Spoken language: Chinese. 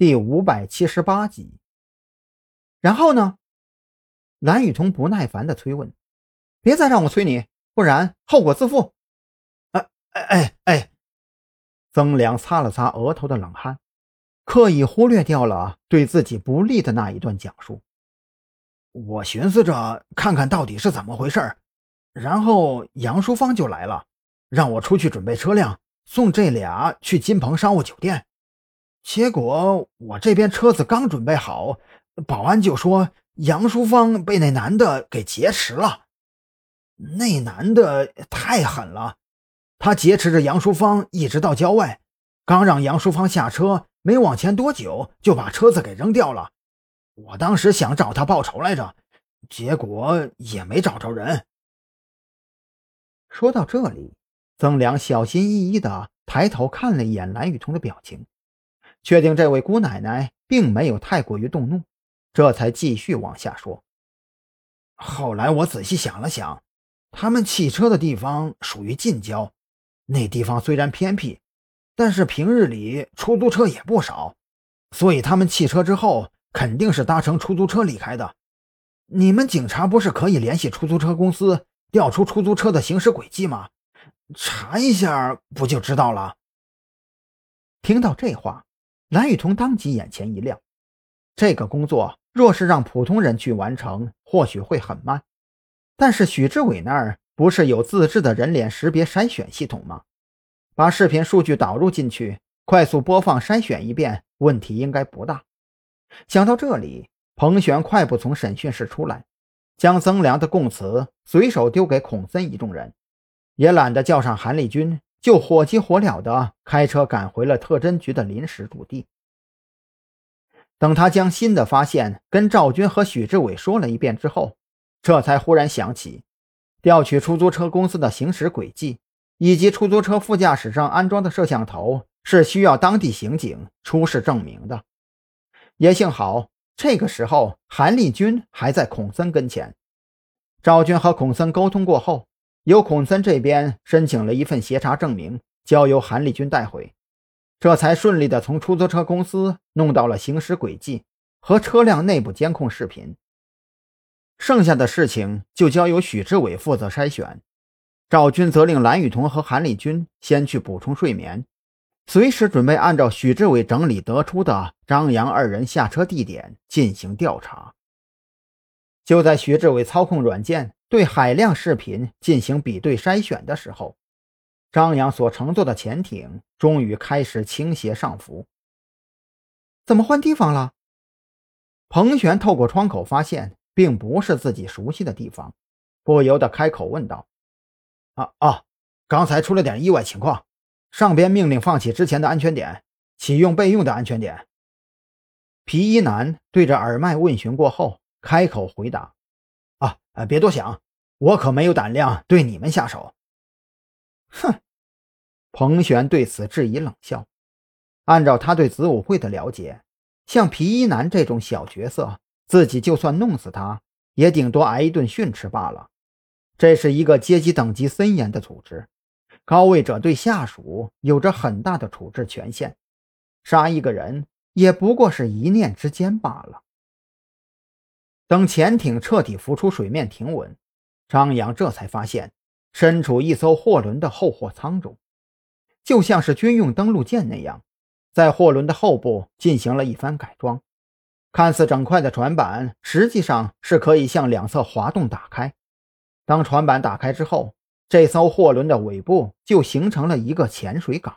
第五百七十八集。然后呢？蓝雨桐不耐烦的催问：“别再让我催你，不然后果自负。”哎哎哎哎！曾良擦了擦额头的冷汗，刻意忽略掉了对自己不利的那一段讲述。我寻思着看看到底是怎么回事然后杨淑芳就来了，让我出去准备车辆，送这俩去金鹏商务酒店。结果我这边车子刚准备好，保安就说杨淑芳被那男的给劫持了。那男的太狠了，他劫持着杨淑芳一直到郊外，刚让杨淑芳下车，没往前多久就把车子给扔掉了。我当时想找他报仇来着，结果也没找着人。说到这里，曾良小心翼翼地抬头看了一眼蓝雨桐的表情。确定这位姑奶奶并没有太过于动怒，这才继续往下说。后来我仔细想了想，他们汽车的地方属于近郊，那地方虽然偏僻，但是平日里出租车也不少，所以他们汽车之后肯定是搭乘出租车离开的。你们警察不是可以联系出租车公司调出出租车的行驶轨迹吗？查一下不就知道了？听到这话。蓝雨桐当即眼前一亮，这个工作若是让普通人去完成，或许会很慢。但是许志伟那儿不是有自制的人脸识别筛选系统吗？把视频数据导入进去，快速播放筛选一遍，问题应该不大。想到这里，彭璇快步从审讯室出来，将曾良的供词随手丢给孔森一众人，也懒得叫上韩立军。就火急火燎地开车赶回了特侦局的临时驻地。等他将新的发现跟赵军和许志伟说了一遍之后，这才忽然想起，调取出租车公司的行驶轨迹以及出租车副驾驶上安装的摄像头是需要当地刑警出示证明的。也幸好这个时候韩立军还在孔森跟前，赵军和孔森沟通过后。由孔森这边申请了一份协查证明，交由韩立军带回，这才顺利的从出租车公司弄到了行驶轨迹和车辆内部监控视频。剩下的事情就交由许志伟负责筛选，赵军责令蓝雨桐和韩立军先去补充睡眠，随时准备按照许志伟整理得出的张扬二人下车地点进行调查。就在许志伟操控软件。对海量视频进行比对筛选的时候，张扬所乘坐的潜艇终于开始倾斜上浮。怎么换地方了？彭璇透过窗口发现，并不是自己熟悉的地方，不由得开口问道：“啊啊，刚才出了点意外情况，上边命令放弃之前的安全点，启用备用的安全点。”皮衣男对着耳麦问询过后，开口回答。啊，别多想，我可没有胆量对你们下手。哼，彭璇对此质疑冷笑。按照他对子午会的了解，像皮衣男这种小角色，自己就算弄死他，也顶多挨一顿训斥罢了。这是一个阶级等级森严的组织，高位者对下属有着很大的处置权限，杀一个人也不过是一念之间罢了。等潜艇彻底浮出水面停稳，张扬这才发现身处一艘货轮的后货舱中，就像是军用登陆舰那样，在货轮的后部进行了一番改装。看似整块的船板，实际上是可以向两侧滑动打开。当船板打开之后，这艘货轮的尾部就形成了一个潜水港。